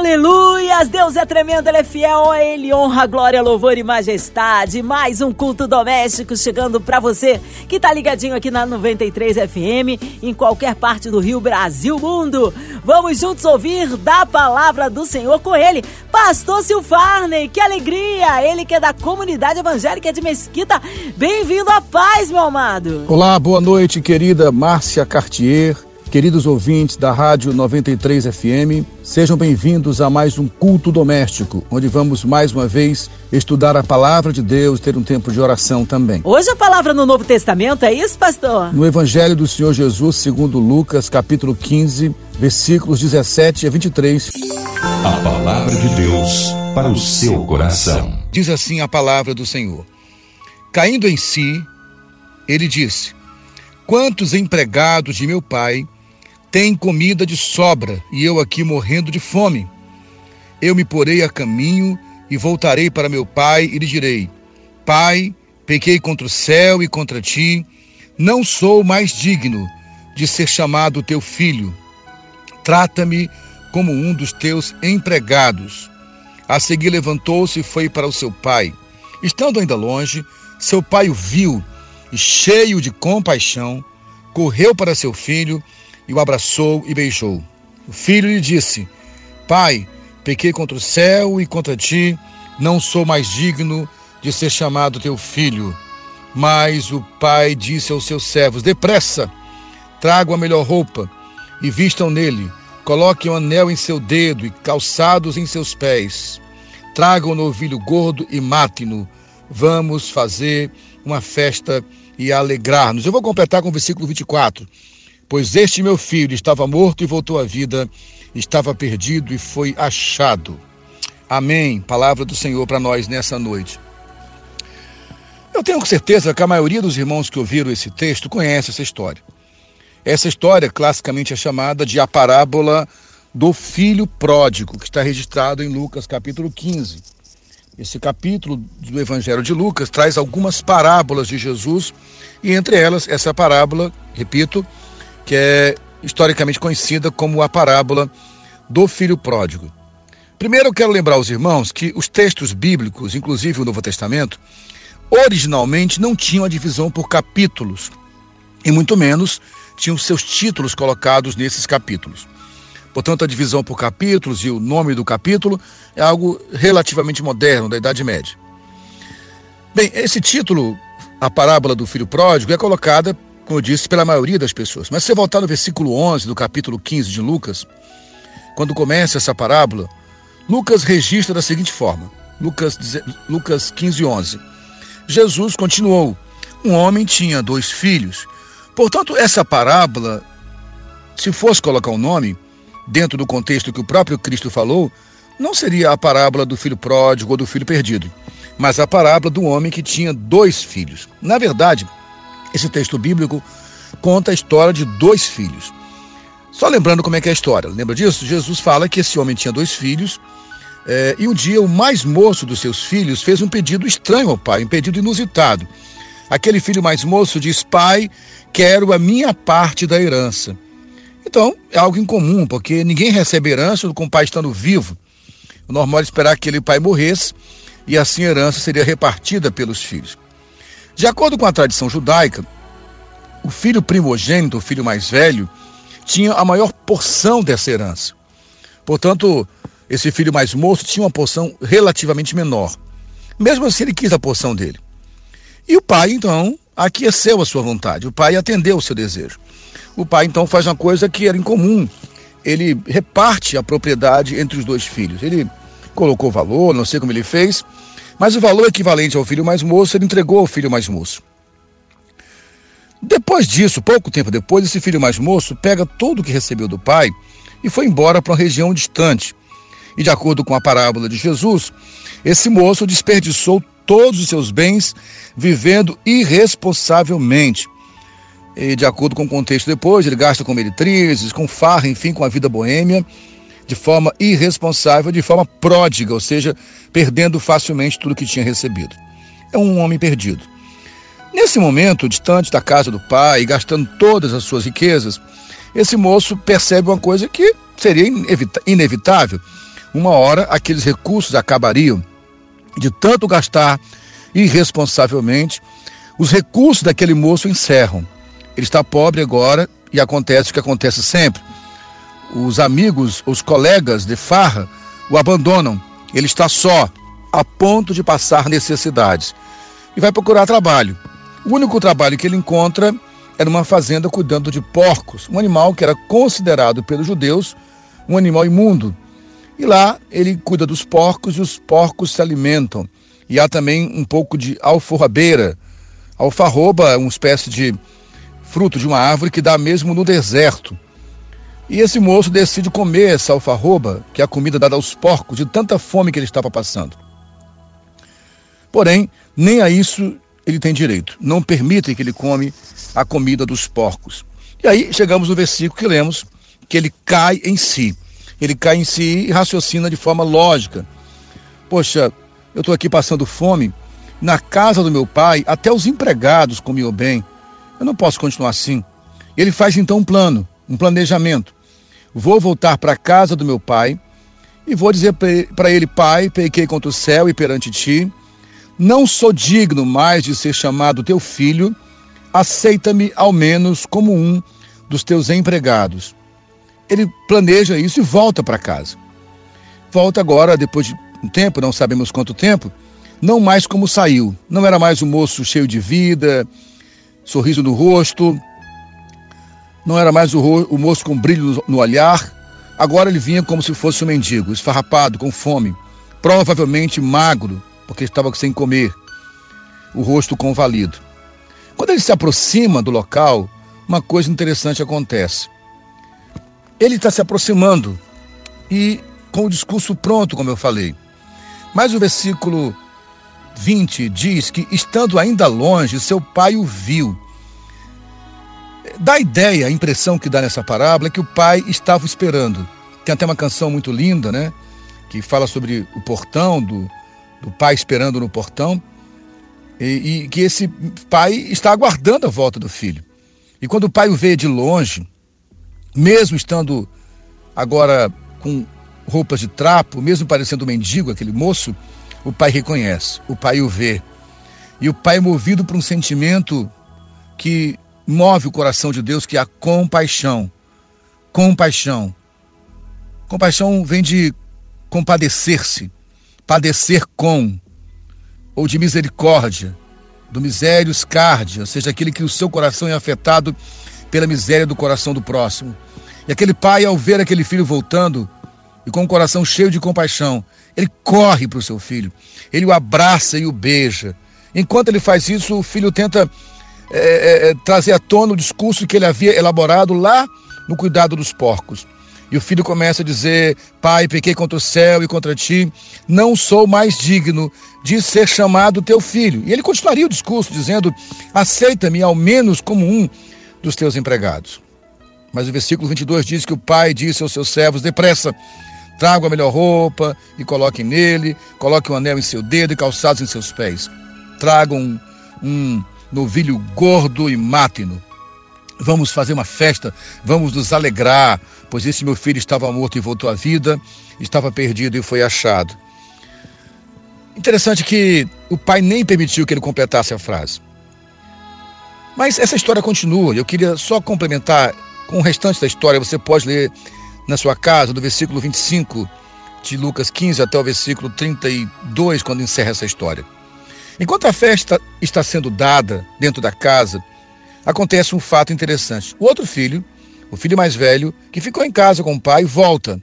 Aleluias! Deus é tremendo, Ele é fiel, a Ele honra, glória, louvor e majestade. Mais um culto doméstico chegando para você que tá ligadinho aqui na 93 FM, em qualquer parte do Rio, Brasil, mundo. Vamos juntos ouvir da palavra do Senhor com Ele, Pastor Silfarney. Que alegria! Ele que é da comunidade evangélica de Mesquita. Bem-vindo à paz, meu amado. Olá, boa noite, querida Márcia Cartier Queridos ouvintes da Rádio 93 FM, sejam bem-vindos a mais um culto doméstico, onde vamos mais uma vez estudar a palavra de Deus, ter um tempo de oração também. Hoje a palavra no Novo Testamento é isso, pastor? No Evangelho do Senhor Jesus, segundo Lucas, capítulo 15, versículos 17 a 23. A palavra de Deus para o seu coração. Diz assim a palavra do Senhor: Caindo em si, ele disse: Quantos empregados de meu pai tem comida de sobra e eu aqui morrendo de fome. Eu me porei a caminho e voltarei para meu pai e lhe direi: Pai, pequei contra o céu e contra ti, não sou mais digno de ser chamado teu filho. Trata-me como um dos teus empregados. A seguir levantou-se e foi para o seu pai. Estando ainda longe, seu pai o viu e, cheio de compaixão, correu para seu filho e o abraçou e beijou. O filho lhe disse: Pai, pequei contra o céu e contra ti, não sou mais digno de ser chamado teu filho. Mas o pai disse aos seus servos: Depressa, tragam a melhor roupa e vistam nele. Coloquem um anel em seu dedo e calçados em seus pés. Tragam o novilho gordo e matem-no. Vamos fazer uma festa e alegrar-nos. Eu vou completar com o versículo 24. Pois este meu filho estava morto e voltou à vida, estava perdido e foi achado. Amém. Palavra do Senhor para nós nessa noite. Eu tenho certeza que a maioria dos irmãos que ouviram esse texto conhece essa história. Essa história classicamente é chamada de a parábola do filho pródigo, que está registrado em Lucas capítulo 15. Esse capítulo do Evangelho de Lucas traz algumas parábolas de Jesus e entre elas essa parábola, repito, que é historicamente conhecida como a parábola do filho pródigo. Primeiro eu quero lembrar aos irmãos que os textos bíblicos, inclusive o Novo Testamento, originalmente não tinham a divisão por capítulos, e muito menos tinham seus títulos colocados nesses capítulos. Portanto, a divisão por capítulos e o nome do capítulo é algo relativamente moderno, da Idade Média. Bem, esse título, a parábola do filho pródigo, é colocada como eu disse, pela maioria das pessoas. Mas se você voltar no versículo 11 do capítulo 15 de Lucas, quando começa essa parábola, Lucas registra da seguinte forma: Lucas, Lucas 15, 11. Jesus continuou: Um homem tinha dois filhos. Portanto, essa parábola, se fosse colocar um nome, dentro do contexto que o próprio Cristo falou, não seria a parábola do filho pródigo ou do filho perdido, mas a parábola do homem que tinha dois filhos. Na verdade, esse texto bíblico conta a história de dois filhos. Só lembrando como é que é a história. Lembra disso? Jesus fala que esse homem tinha dois filhos é, e um dia o mais moço dos seus filhos fez um pedido estranho ao pai, um pedido inusitado. Aquele filho mais moço diz: Pai, quero a minha parte da herança. Então, é algo incomum, porque ninguém recebe herança com o pai estando vivo. O normal era esperar que aquele pai morresse e assim a herança seria repartida pelos filhos. De acordo com a tradição judaica, o filho primogênito, o filho mais velho, tinha a maior porção dessa herança. Portanto, esse filho mais moço tinha uma porção relativamente menor. Mesmo assim, ele quis a porção dele. E o pai, então, aqueceu a sua vontade. O pai atendeu o seu desejo. O pai, então, faz uma coisa que era incomum. Ele reparte a propriedade entre os dois filhos. Ele colocou valor, não sei como ele fez, mas o valor equivalente ao filho mais moço ele entregou ao filho mais moço. Depois disso, pouco tempo depois, esse filho mais moço pega tudo o que recebeu do pai e foi embora para uma região distante. E de acordo com a parábola de Jesus, esse moço desperdiçou todos os seus bens vivendo irresponsavelmente. E de acordo com o contexto depois, ele gasta com meretrizes, com farra, enfim, com a vida boêmia. De forma irresponsável, de forma pródiga, ou seja, perdendo facilmente tudo que tinha recebido. É um homem perdido. Nesse momento, distante da casa do pai, gastando todas as suas riquezas, esse moço percebe uma coisa que seria inevitável. Uma hora aqueles recursos acabariam de tanto gastar irresponsavelmente, os recursos daquele moço encerram. Ele está pobre agora e acontece o que acontece sempre. Os amigos, os colegas de farra o abandonam. Ele está só, a ponto de passar necessidades. E vai procurar trabalho. O único trabalho que ele encontra é numa fazenda cuidando de porcos, um animal que era considerado pelos judeus um animal imundo. E lá ele cuida dos porcos e os porcos se alimentam. E há também um pouco de alforrabeira. Alfarroba é uma espécie de fruto de uma árvore que dá mesmo no deserto. E esse moço decide comer essa alfarroba, que é a comida dada aos porcos, de tanta fome que ele estava passando. Porém, nem a isso ele tem direito. Não permitem que ele come a comida dos porcos. E aí chegamos no versículo que lemos, que ele cai em si. Ele cai em si e raciocina de forma lógica. Poxa, eu estou aqui passando fome, na casa do meu pai, até os empregados comiam bem. Eu não posso continuar assim. Ele faz então um plano, um planejamento. Vou voltar para a casa do meu pai e vou dizer para ele: Pai, pequei contra o céu e perante ti. Não sou digno mais de ser chamado teu filho. Aceita-me ao menos como um dos teus empregados. Ele planeja isso e volta para casa. Volta agora, depois de um tempo, não sabemos quanto tempo, não mais como saiu. Não era mais um moço cheio de vida, sorriso no rosto, não era mais o, o moço com brilho no olhar, agora ele vinha como se fosse um mendigo, esfarrapado, com fome, provavelmente magro, porque estava sem comer, o rosto convalido. Quando ele se aproxima do local, uma coisa interessante acontece. Ele está se aproximando e com o discurso pronto, como eu falei. Mas o versículo 20 diz que, estando ainda longe, seu pai o viu. Dá a ideia, a impressão que dá nessa parábola é que o pai estava esperando. Tem até uma canção muito linda, né? Que fala sobre o portão, do, do pai esperando no portão. E, e que esse pai está aguardando a volta do filho. E quando o pai o vê de longe, mesmo estando agora com roupas de trapo, mesmo parecendo um mendigo, aquele moço, o pai reconhece, o pai o vê. E o pai movido por um sentimento que move o coração de Deus, que é a compaixão. Compaixão. Compaixão vem de compadecer-se, padecer com, ou de misericórdia, do misérios cardia, ou seja, aquele que o seu coração é afetado pela miséria do coração do próximo. E aquele pai, ao ver aquele filho voltando, e com o coração cheio de compaixão, ele corre para o seu filho, ele o abraça e o beija. Enquanto ele faz isso, o filho tenta é, é, é, trazer à tona o discurso que ele havia elaborado lá no cuidado dos porcos. E o filho começa a dizer: Pai, pequei contra o céu e contra ti, não sou mais digno de ser chamado teu filho. E ele continuaria o discurso dizendo: Aceita-me ao menos como um dos teus empregados. Mas o versículo 22 diz que o pai disse aos seus servos: Depressa, Traga a melhor roupa e coloquem nele, coloque um anel em seu dedo e calçados em seus pés. Tragam um, um novilho gordo e mátino. Vamos fazer uma festa, vamos nos alegrar, pois esse meu filho estava morto e voltou à vida, estava perdido e foi achado. Interessante que o pai nem permitiu que ele completasse a frase. Mas essa história continua. Eu queria só complementar com o restante da história. Você pode ler na sua casa, do versículo 25 de Lucas 15 até o versículo 32, quando encerra essa história. Enquanto a festa está sendo dada dentro da casa, acontece um fato interessante. O outro filho, o filho mais velho, que ficou em casa com o pai, volta.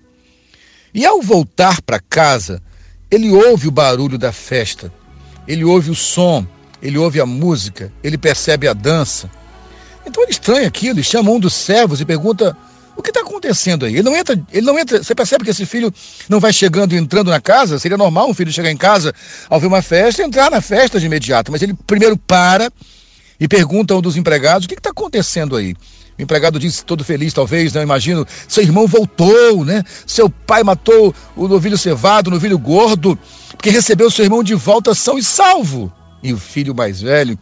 E ao voltar para casa, ele ouve o barulho da festa, ele ouve o som, ele ouve a música, ele percebe a dança. Então ele estranha aquilo, ele chama um dos servos e pergunta o que está acontecendo aí? Ele não entra, ele não entra. Você percebe que esse filho não vai chegando e entrando na casa? Seria normal um filho chegar em casa ao ver uma festa e entrar na festa de imediato. Mas ele primeiro para e pergunta a um dos empregados: o que está acontecendo aí? O empregado disse, todo feliz, talvez, não né? imagino. Seu irmão voltou, né? Seu pai matou o novilho cevado, o novilho gordo, porque recebeu seu irmão de volta são e salvo. E o filho mais velho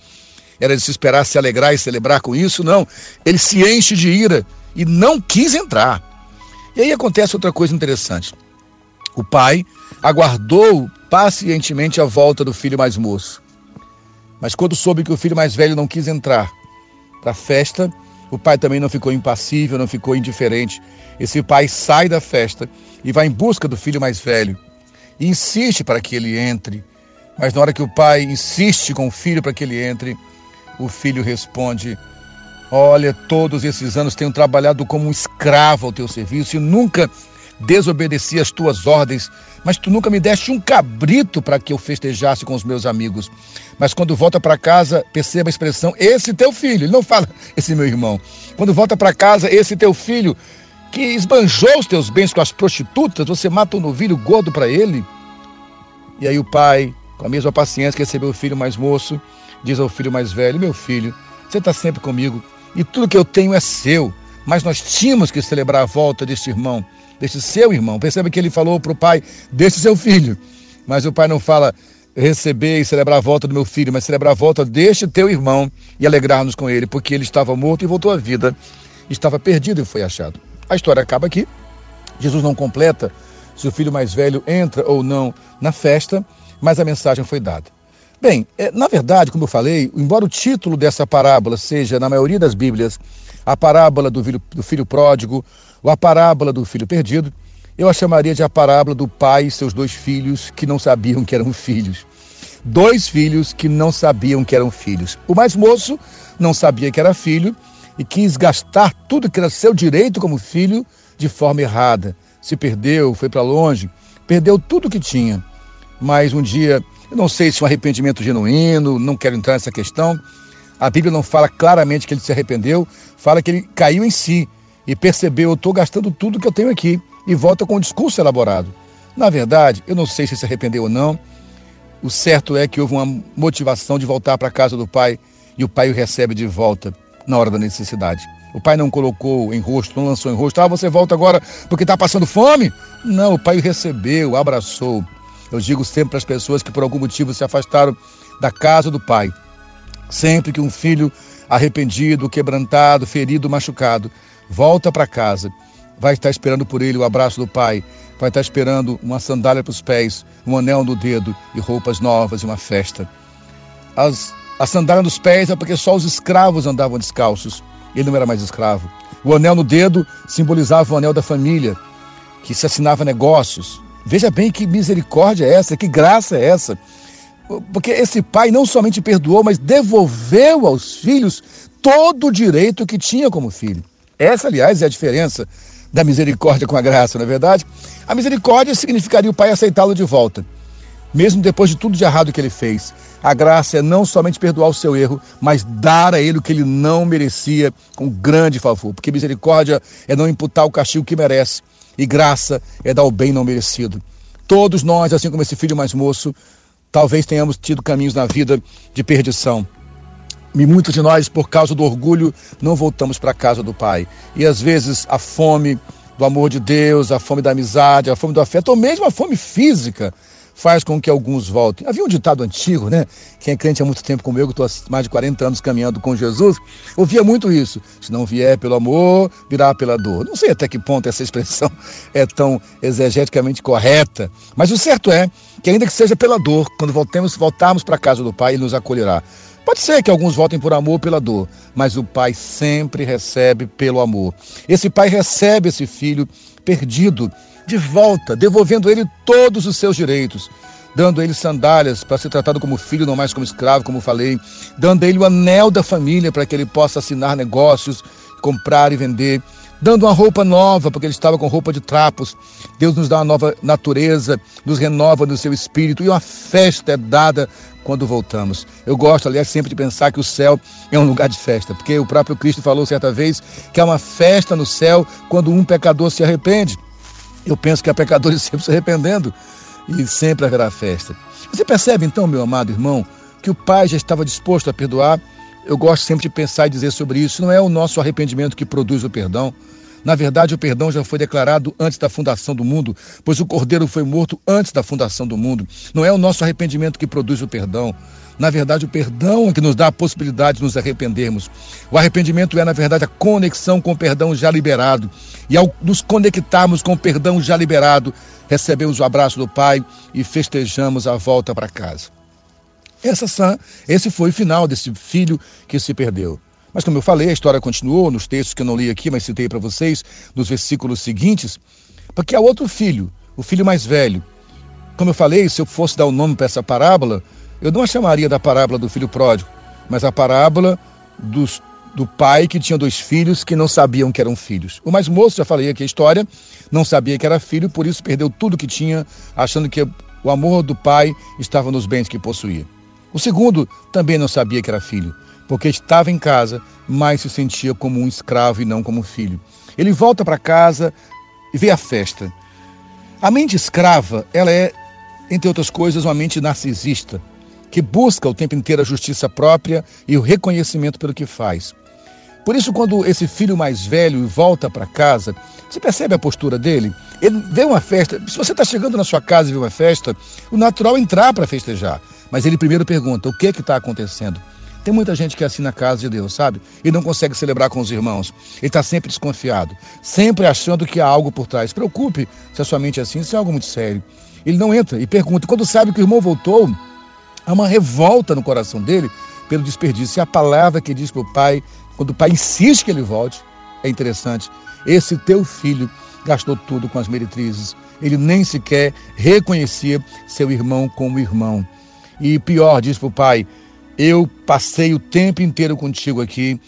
era de se esperar se alegrar e celebrar com isso, não. Ele se enche de ira e não quis entrar. E aí acontece outra coisa interessante. O pai aguardou pacientemente a volta do filho mais moço. Mas quando soube que o filho mais velho não quis entrar para a festa, o pai também não ficou impassível, não ficou indiferente. Esse pai sai da festa e vai em busca do filho mais velho e insiste para que ele entre. Mas na hora que o pai insiste com o filho para que ele entre, o filho responde: Olha, todos esses anos tenho trabalhado como um escravo ao teu serviço e nunca desobedeci às tuas ordens, mas tu nunca me deste um cabrito para que eu festejasse com os meus amigos. Mas quando volta para casa, perceba a expressão, esse teu filho. Ele não fala, esse meu irmão. Quando volta para casa, esse teu filho, que esbanjou os teus bens com as prostitutas, você mata um novilho gordo para ele. E aí o pai, com a mesma paciência que recebeu o filho mais moço, diz ao filho mais velho: Meu filho, você está sempre comigo e tudo que eu tenho é seu. Mas nós tínhamos que celebrar a volta deste irmão, deste seu irmão. Perceba que ele falou para o pai deste seu filho. Mas o pai não fala, receber e celebrar a volta do meu filho, mas celebrar a volta deste teu irmão e alegrar-nos com ele, porque ele estava morto e voltou à vida, estava perdido e foi achado. A história acaba aqui. Jesus não completa se o filho mais velho entra ou não na festa, mas a mensagem foi dada. Bem, é, na verdade, como eu falei, embora o título dessa parábola seja, na maioria das Bíblias, a parábola do filho, do filho pródigo ou a parábola do filho perdido, eu a chamaria de a parábola do pai e seus dois filhos que não sabiam que eram filhos. Dois filhos que não sabiam que eram filhos. O mais moço não sabia que era filho e quis gastar tudo que era seu direito como filho de forma errada. Se perdeu, foi para longe, perdeu tudo que tinha. Mas um dia, eu não sei se um arrependimento genuíno, não quero entrar nessa questão. A Bíblia não fala claramente que ele se arrependeu, fala que ele caiu em si e percebeu: eu estou gastando tudo que eu tenho aqui e volta com um discurso elaborado. Na verdade, eu não sei se se arrependeu ou não. O certo é que houve uma motivação de voltar para a casa do pai e o pai o recebe de volta na hora da necessidade. O pai não colocou em rosto, não lançou em rosto, ah, você volta agora porque está passando fome? Não, o pai o recebeu, abraçou. Eu digo sempre para as pessoas que por algum motivo se afastaram da casa do pai. Sempre que um filho arrependido, quebrantado, ferido, machucado, volta para casa vai estar esperando por ele o abraço do pai, vai estar esperando uma sandália para os pés, um anel no dedo e roupas novas e uma festa. As, a sandália nos pés é porque só os escravos andavam descalços. Ele não era mais escravo. O anel no dedo simbolizava o anel da família, que se assinava negócios. Veja bem que misericórdia é essa, que graça é essa. Porque esse pai não somente perdoou, mas devolveu aos filhos todo o direito que tinha como filho. Essa, aliás, é a diferença da misericórdia com a graça, não é verdade? A misericórdia significaria o pai aceitá-lo de volta, mesmo depois de tudo de errado que ele fez. A graça é não somente perdoar o seu erro, mas dar a ele o que ele não merecia com grande favor. Porque misericórdia é não imputar o castigo que merece, e graça é dar o bem não merecido. Todos nós, assim como esse filho mais moço, talvez tenhamos tido caminhos na vida de perdição. E muitos de nós, por causa do orgulho, não voltamos para a casa do Pai. E às vezes a fome do amor de Deus, a fome da amizade, a fome do afeto, ou mesmo a fome física, faz com que alguns voltem. Havia um ditado antigo, né? Quem é crente há muito tempo comigo, estou há mais de 40 anos caminhando com Jesus, ouvia muito isso. Se não vier pelo amor, virá pela dor. Não sei até que ponto essa expressão é tão exegeticamente correta, mas o certo é que, ainda que seja pela dor, quando voltemos, voltarmos para a casa do Pai, Ele nos acolherá. Pode ser que alguns votem por amor pela dor, mas o pai sempre recebe pelo amor. Esse pai recebe esse filho perdido de volta, devolvendo a ele todos os seus direitos, dando a ele sandálias para ser tratado como filho, não mais como escravo, como falei, dando a ele o anel da família para que ele possa assinar negócios, comprar e vender, dando uma roupa nova, porque ele estava com roupa de trapos. Deus nos dá uma nova natureza, nos renova no seu espírito e uma festa é dada quando voltamos. Eu gosto, aliás, sempre de pensar que o céu é um lugar de festa, porque o próprio Cristo falou certa vez que há uma festa no céu quando um pecador se arrepende. Eu penso que há pecadores sempre se arrependendo e sempre haverá festa. Você percebe então, meu amado irmão, que o Pai já estava disposto a perdoar eu gosto sempre de pensar e dizer sobre isso, não é o nosso arrependimento que produz o perdão. Na verdade, o perdão já foi declarado antes da fundação do mundo, pois o Cordeiro foi morto antes da fundação do mundo. Não é o nosso arrependimento que produz o perdão. Na verdade, o perdão é que nos dá a possibilidade de nos arrependermos. O arrependimento é, na verdade, a conexão com o perdão já liberado. E ao nos conectarmos com o perdão já liberado, recebemos o abraço do Pai e festejamos a volta para casa. Essa, esse foi o final desse filho que se perdeu. Mas como eu falei, a história continuou nos textos que eu não li aqui, mas citei para vocês, nos versículos seguintes, porque há outro filho, o filho mais velho. Como eu falei, se eu fosse dar o um nome para essa parábola, eu não a chamaria da parábola do filho pródigo, mas a parábola dos, do pai que tinha dois filhos que não sabiam que eram filhos. O mais moço, já falei aqui a história, não sabia que era filho, por isso perdeu tudo que tinha, achando que o amor do pai estava nos bens que possuía. O segundo também não sabia que era filho, porque estava em casa, mas se sentia como um escravo e não como filho. Ele volta para casa e vê a festa. A mente escrava, ela é, entre outras coisas, uma mente narcisista, que busca o tempo inteiro a justiça própria e o reconhecimento pelo que faz. Por isso, quando esse filho mais velho volta para casa, você percebe a postura dele? Ele vê uma festa. Se você está chegando na sua casa e vê uma festa, o natural é entrar para festejar. Mas ele primeiro pergunta: o que está acontecendo? Tem muita gente que é assim na casa de Deus, sabe? E não consegue celebrar com os irmãos. Ele está sempre desconfiado, sempre achando que há algo por trás. Preocupe se a sua mente é assim, isso é algo muito sério. Ele não entra e pergunta. Quando sabe que o irmão voltou, há uma revolta no coração dele pelo desperdício. E a palavra que diz para o pai, quando o pai insiste que ele volte, é interessante. Esse teu filho gastou tudo com as meretrizes. Ele nem sequer reconhecia seu irmão como irmão. E pior, diz para o pai: Eu passei o tempo inteiro contigo aqui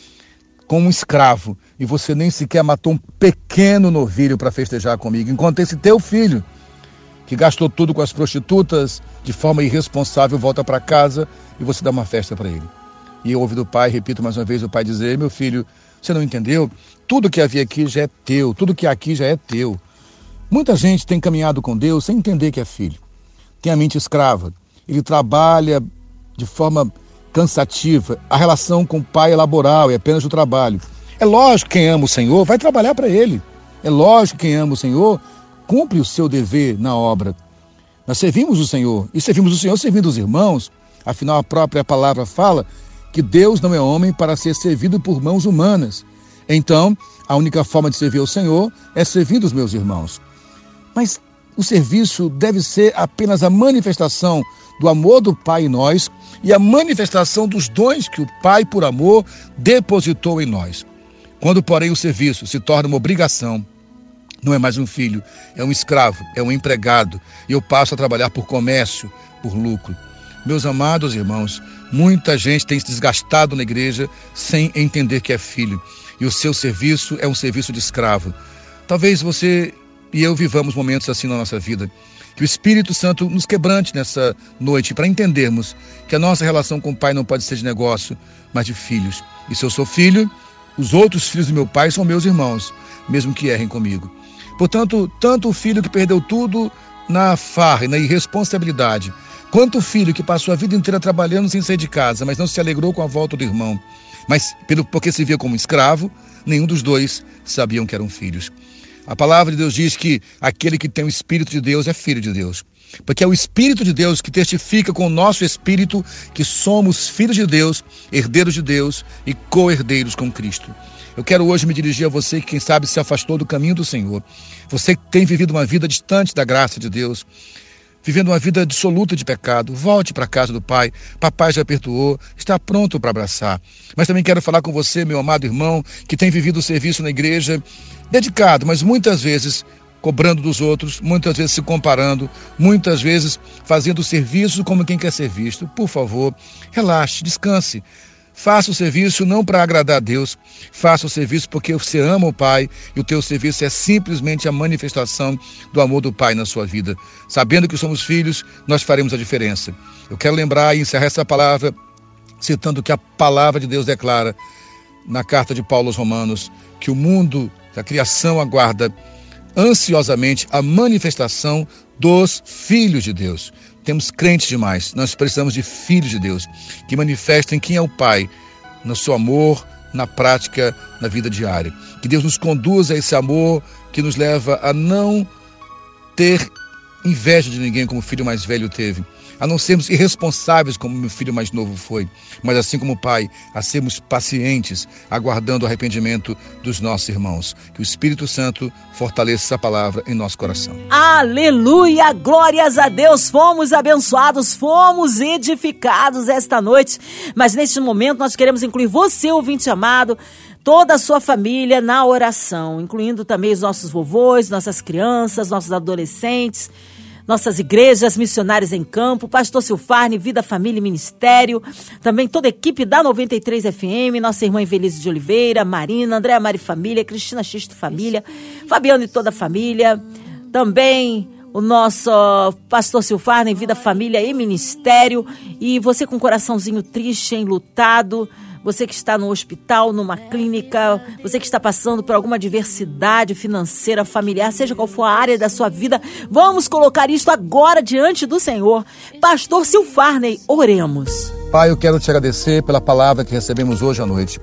como um escravo e você nem sequer matou um pequeno novilho para festejar comigo, enquanto esse teu filho, que gastou tudo com as prostitutas de forma irresponsável, volta para casa e você dá uma festa para ele. E eu ouvi do pai, repito mais uma vez, o pai dizer: Meu filho, você não entendeu? Tudo que havia aqui já é teu, tudo que há aqui já é teu. Muita gente tem caminhado com Deus sem entender que é filho. Tem a mente escrava, ele trabalha de forma cansativa. A relação com o pai é laboral, é apenas o trabalho. É lógico que quem ama o Senhor vai trabalhar para ele. É lógico que quem ama o Senhor cumpre o seu dever na obra. Nós servimos o Senhor e servimos o Senhor servindo os irmãos. Afinal, a própria palavra fala que Deus não é homem para ser servido por mãos humanas. Então, a única forma de servir ao Senhor é servindo os meus irmãos. Mas o serviço deve ser apenas a manifestação do amor do Pai em nós e a manifestação dos dons que o Pai, por amor, depositou em nós. Quando, porém, o serviço se torna uma obrigação, não é mais um filho, é um escravo, é um empregado, e eu passo a trabalhar por comércio, por lucro. Meus amados irmãos, muita gente tem se desgastado na igreja sem entender que é filho, e o seu serviço é um serviço de escravo. Talvez você e eu vivamos momentos assim na nossa vida. Que o Espírito Santo nos quebrante nessa noite para entendermos que a nossa relação com o Pai não pode ser de negócio, mas de filhos. E se eu sou filho, os outros filhos do meu pai são meus irmãos, mesmo que errem comigo. Portanto, tanto o filho que perdeu tudo na farra e na irresponsabilidade, quanto o filho que passou a vida inteira trabalhando sem sair de casa, mas não se alegrou com a volta do irmão, mas pelo, porque se via como escravo, nenhum dos dois sabiam que eram filhos. A palavra de Deus diz que aquele que tem o Espírito de Deus é filho de Deus. Porque é o Espírito de Deus que testifica com o nosso espírito que somos filhos de Deus, herdeiros de Deus e co-herdeiros com Cristo. Eu quero hoje me dirigir a você que, quem sabe, se afastou do caminho do Senhor. Você que tem vivido uma vida distante da graça de Deus, vivendo uma vida dissoluta de pecado. Volte para a casa do Pai. Papai já perdoou, está pronto para abraçar. Mas também quero falar com você, meu amado irmão, que tem vivido o serviço na igreja dedicado, mas muitas vezes cobrando dos outros, muitas vezes se comparando, muitas vezes fazendo serviço como quem quer ser visto. Por favor, relaxe, descanse. Faça o serviço não para agradar a Deus, faça o serviço porque você ama o Pai e o teu serviço é simplesmente a manifestação do amor do Pai na sua vida. Sabendo que somos filhos, nós faremos a diferença. Eu quero lembrar e encerrar essa palavra citando que a palavra de Deus declara na carta de Paulo aos Romanos que o mundo a criação aguarda ansiosamente a manifestação dos filhos de Deus. Temos crentes demais, nós precisamos de filhos de Deus que manifestem quem é o Pai no seu amor, na prática, na vida diária. Que Deus nos conduza a esse amor que nos leva a não ter inveja de ninguém como o filho mais velho teve, a não sermos irresponsáveis como meu filho mais novo foi, mas assim como o pai, a sermos pacientes, aguardando o arrependimento dos nossos irmãos. Que o Espírito Santo fortaleça essa palavra em nosso coração. Aleluia! Glórias a Deus! Fomos abençoados, fomos edificados esta noite. Mas neste momento nós queremos incluir você, ouvinte amado, toda a sua família na oração, incluindo também os nossos vovôs, nossas crianças, nossos adolescentes, nossas igrejas, missionários em campo, Pastor Silfarne, Vida, Família e Ministério, também toda a equipe da 93 FM, nossa irmã Invelise de Oliveira, Marina, Andréa Mari Família, Cristina Xisto Família, Fabiano e toda a família, também o nosso pastor Silfarne, Vida, Família e Ministério, e você com um coraçãozinho triste, enlutado, você que está no hospital, numa clínica, você que está passando por alguma adversidade financeira, familiar, seja qual for a área da sua vida, vamos colocar isto agora diante do Senhor. Pastor Silfarney, oremos. Pai, eu quero te agradecer pela palavra que recebemos hoje à noite.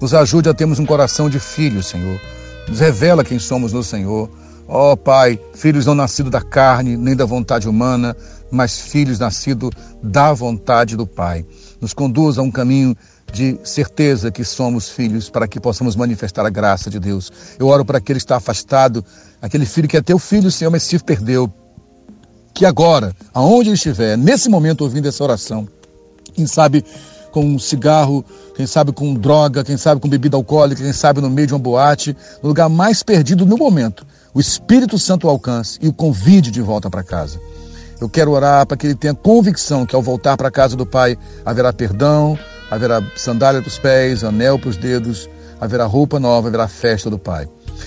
Nos ajude a termos um coração de filho, Senhor. Nos revela quem somos no Senhor. Ó oh, Pai, filhos não nascidos da carne, nem da vontade humana, mas filhos nascidos da vontade do Pai. Nos conduza a um caminho de certeza que somos filhos para que possamos manifestar a graça de Deus. Eu oro para aquele que está afastado, aquele filho que é teu filho, Senhor, mas se perdeu. Que agora, aonde ele estiver, nesse momento ouvindo essa oração, quem sabe com um cigarro, quem sabe com droga, quem sabe com bebida alcoólica, quem sabe no meio de uma boate, no lugar mais perdido no momento, o Espírito Santo o alcance e o convide de volta para casa. Eu quero orar para que ele tenha convicção que ao voltar para a casa do Pai haverá perdão, haverá sandália para os pés, anel para os dedos, haverá roupa nova, haverá festa do Pai.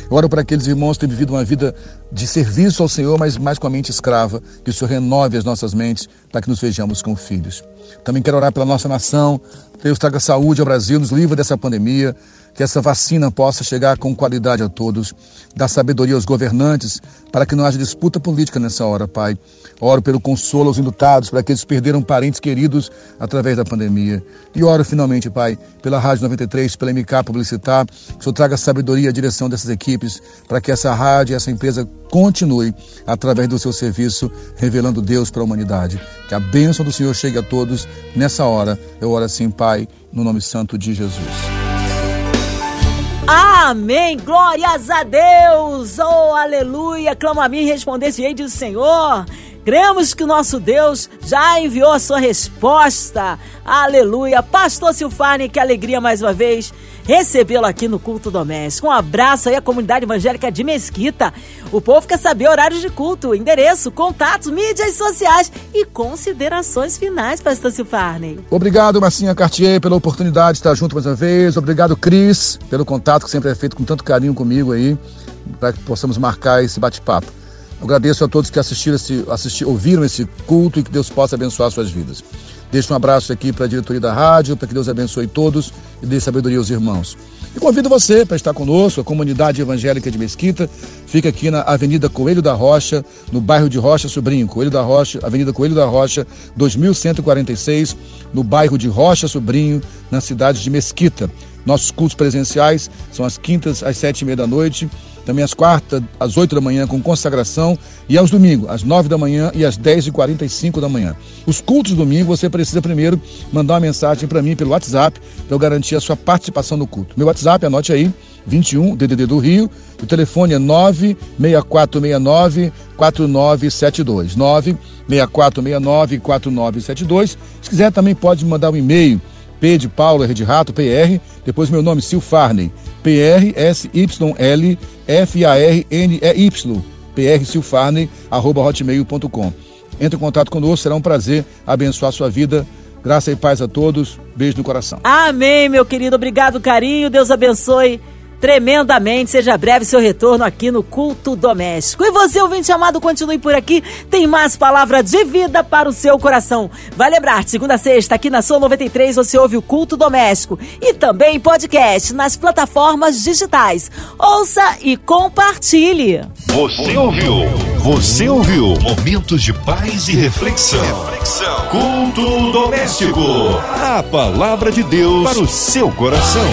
Eu oro para aqueles irmãos que têm vivido uma vida de serviço ao Senhor, mas mais com a mente escrava, que o Senhor renove as nossas mentes para que nos vejamos como filhos. Também quero orar pela nossa nação, Deus traga saúde ao Brasil, nos livre dessa pandemia, que essa vacina possa chegar com qualidade a todos, dar sabedoria aos governantes, para que não haja disputa política nessa hora, Pai. Oro pelo consolo aos indutados, para que perderam parentes queridos através da pandemia. E oro finalmente, Pai, pela Rádio 93, pela MK Publicitar, que o Senhor traga sabedoria à direção dessas equipes, para que essa rádio, essa empresa continue através do seu serviço, revelando Deus para a humanidade. Que a bênção do Senhor chegue a todos nessa hora. Eu oro assim, Pai, no nome santo de Jesus. Amém, glórias a Deus, oh aleluia, clama a mim e respondesse ei diz o Senhor. Cremos que o nosso Deus já enviou a sua resposta. Aleluia. Pastor Silfarne, que alegria mais uma vez recebê-lo aqui no culto doméstico. Um abraço aí à comunidade evangélica de Mesquita. O povo quer saber horários de culto, endereço, contatos, mídias sociais e considerações finais, Pastor Silfarne. Obrigado, Marcinha Cartier, pela oportunidade de estar junto mais uma vez. Obrigado, Cris, pelo contato que sempre é feito com tanto carinho comigo aí, para que possamos marcar esse bate-papo. Agradeço a todos que assistiram esse, assisti, ouviram esse culto e que Deus possa abençoar suas vidas. Deixo um abraço aqui para a diretoria da rádio, para que Deus abençoe todos e dê sabedoria aos irmãos. E convido você para estar conosco, a comunidade evangélica de Mesquita fica aqui na Avenida Coelho da Rocha, no bairro de Rocha Sobrinho, Coelho da Rocha, Avenida Coelho da Rocha, 2146, no bairro de Rocha Sobrinho, na cidade de Mesquita. Nossos cultos presenciais são às quintas às sete e meia da noite também às quartas, às 8 da manhã, com consagração, e aos domingos, às 9 da manhã e às 10 e 45 da manhã. Os cultos de domingo, você precisa primeiro mandar uma mensagem para mim pelo WhatsApp, para eu garantir a sua participação no culto. Meu WhatsApp, anote aí, 21 DDD do Rio, o telefone é 96469 4972. 96469 4972. Se quiser também pode mandar um e-mail P de Paulo, R de Rato, PR, depois meu nome, Silfarney, P-R-S-Y-L-F-A-R-N-E-Y, PR Silfarney, arroba hotmail.com. Entre em contato conosco, será um prazer abençoar sua vida. Graça e paz a todos. Beijo no coração. Amém, meu querido. Obrigado, carinho. Deus abençoe tremendamente. Seja breve seu retorno aqui no Culto Doméstico. E você, ouvinte amado, continue por aqui. Tem mais palavra de vida para o seu coração. Vai lembrar, segunda a sexta, aqui na Sua 93, você ouve o Culto Doméstico. E também podcast nas plataformas digitais. Ouça e compartilhe. Você ouviu? Você ouviu? Momentos de paz e reflexão. reflexão. Culto doméstico. A palavra de Deus para o seu coração.